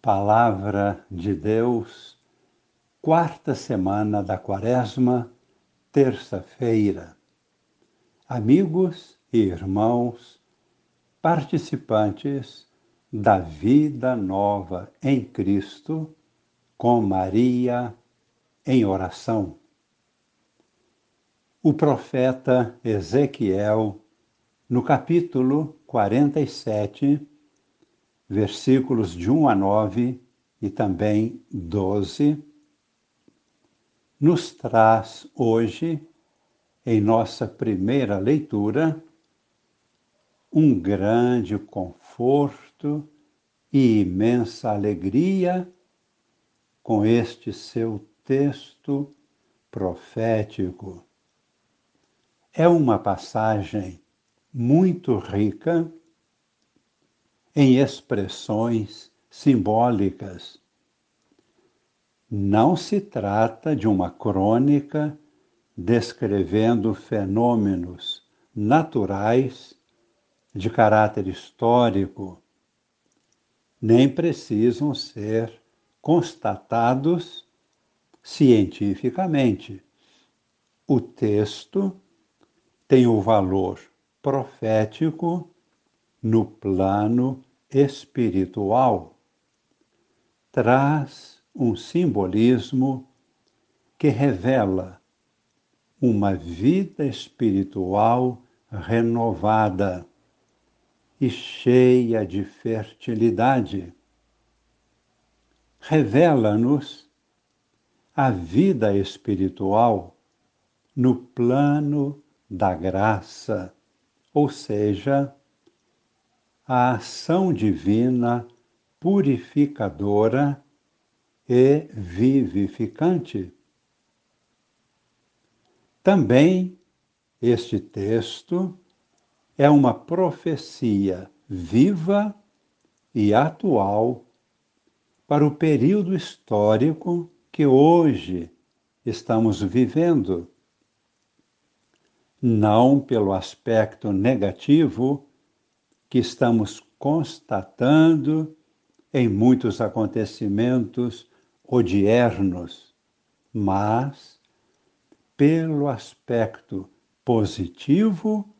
Palavra de Deus, quarta semana da Quaresma, terça-feira. Amigos e irmãos, participantes da vida nova em Cristo, com Maria em oração. O profeta Ezequiel, no capítulo 47, versículos de 1 a 9 e também 12, nos traz hoje, em nossa primeira leitura, um grande conforto e imensa alegria com este seu texto profético. É uma passagem muito rica em expressões simbólicas. Não se trata de uma crônica descrevendo fenômenos naturais de caráter histórico, nem precisam ser constatados cientificamente. O texto tem o valor profético no plano espiritual traz um simbolismo que revela uma vida espiritual renovada e cheia de fertilidade. Revela-nos a vida espiritual no plano da graça, ou seja, a ação divina purificadora e vivificante. Também este texto é uma profecia viva e atual para o período histórico que hoje estamos vivendo. Não pelo aspecto negativo que estamos constatando em muitos acontecimentos odiernos, mas pelo aspecto positivo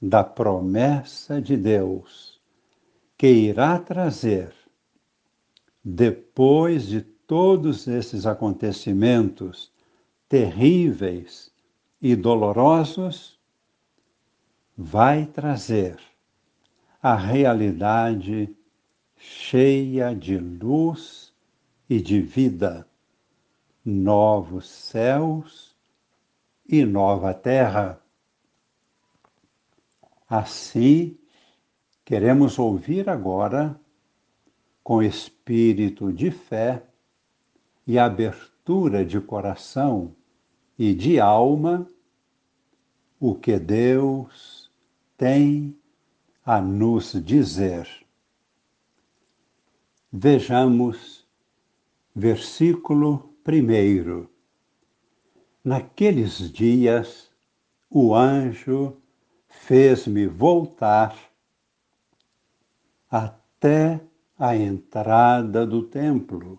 da promessa de Deus, que irá trazer, depois de todos esses acontecimentos terríveis e dolorosos, vai trazer a realidade cheia de luz e de vida, novos céus e nova terra. Assim, queremos ouvir agora, com espírito de fé e abertura de coração e de alma, o que Deus tem a nos dizer. Vejamos versículo primeiro. Naqueles dias, o anjo fez-me voltar até a entrada do templo.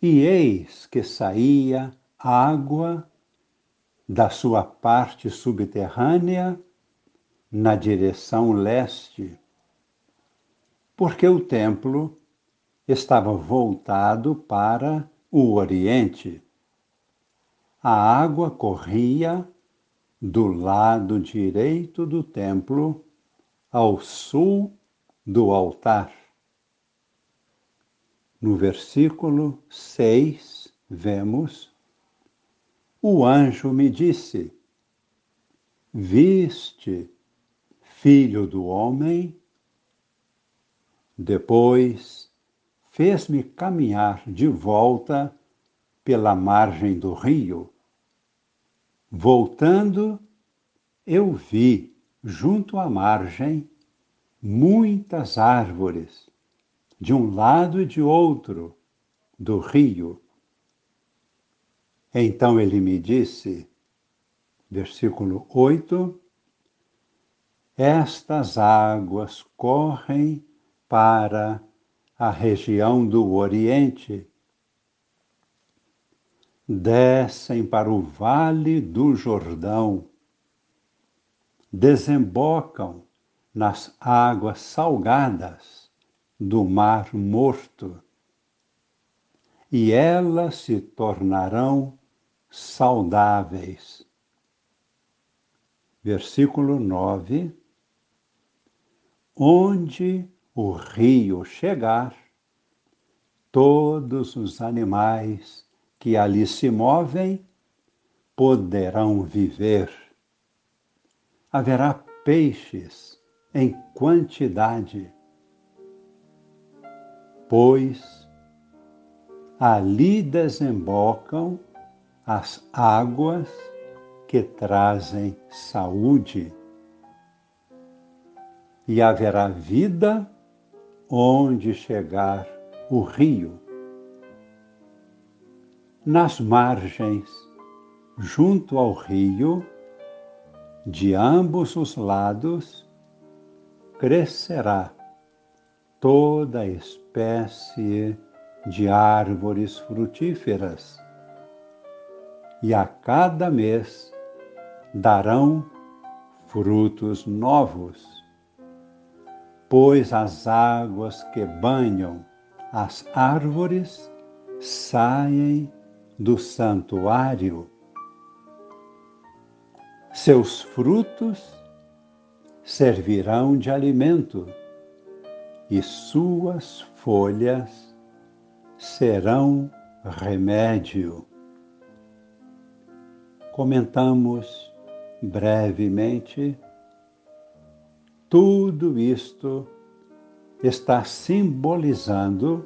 E eis que saía água da sua parte subterrânea na direção leste, porque o templo estava voltado para o oriente. A água corria do lado direito do templo, ao sul do altar. No versículo 6, vemos: O anjo me disse: Viste filho do homem. Depois fez-me caminhar de volta pela margem do rio. Voltando, eu vi, junto à margem, muitas árvores, de um lado e de outro do rio. Então ele me disse, versículo 8, estas águas correm para a região do Oriente, descem para o vale do Jordão, desembocam nas águas salgadas do Mar Morto, e elas se tornarão saudáveis. Versículo 9: Onde o rio chegar, todos os animais que ali se movem poderão viver. Haverá peixes em quantidade, pois ali desembocam as águas que trazem saúde. E haverá vida onde chegar o rio. Nas margens, junto ao rio, de ambos os lados, crescerá toda espécie de árvores frutíferas, e a cada mês darão frutos novos, pois as águas que banham as árvores saem do santuário. Seus frutos servirão de alimento e suas folhas serão remédio. Comentamos brevemente. Tudo isto está simbolizando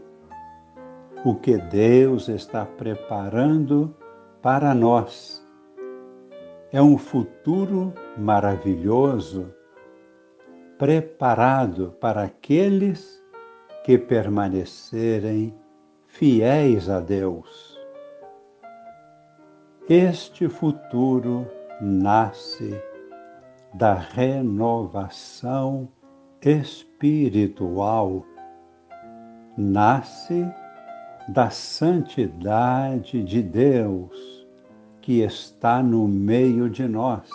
o que Deus está preparando para nós. É um futuro maravilhoso, preparado para aqueles que permanecerem fiéis a Deus. Este futuro nasce da renovação espiritual, nasce da santidade de Deus que está no meio de nós.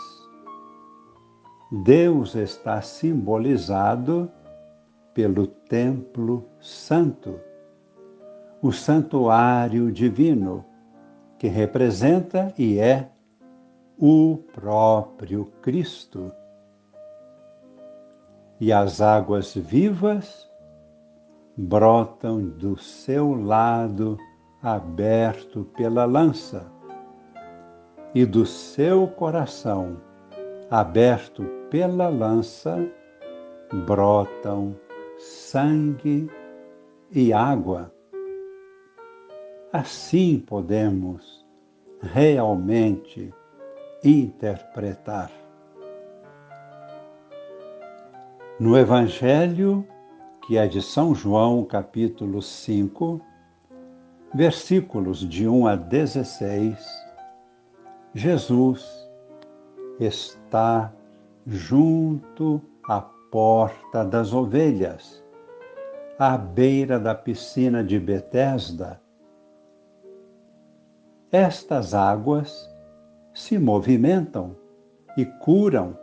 Deus está simbolizado pelo templo santo, o santuário divino, que representa e é o próprio Cristo. E as águas vivas brotam do seu lado aberto pela lança e do seu coração aberto pela lança brotam sangue e água. Assim podemos realmente interpretar. No Evangelho, que é de São João, capítulo 5, versículos de 1 a 16, Jesus está junto à porta das ovelhas, à beira da piscina de Betesda. Estas águas se movimentam e curam.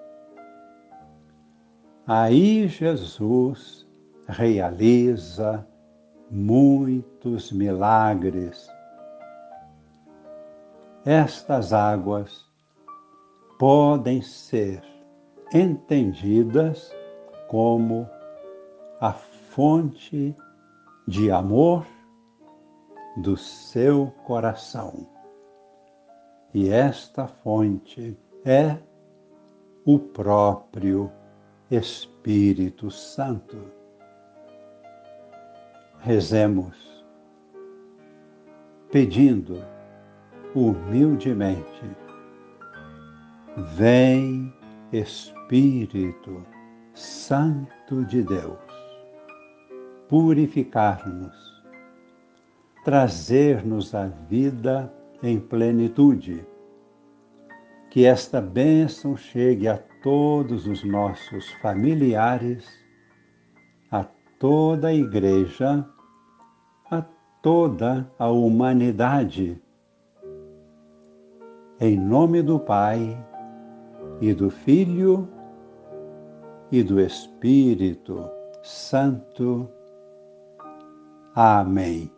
Aí Jesus realiza muitos milagres. Estas águas podem ser entendidas como a fonte de amor do seu coração. E esta fonte é o próprio Espírito Santo. Rezemos, pedindo humildemente: Vem, Espírito Santo de Deus, purificar-nos, trazer-nos a vida em plenitude. Que esta bênção chegue a todos os nossos familiares, a toda a Igreja a toda a humanidade. Em nome do Pai, e do Filho, e do Espírito Santo. Amém.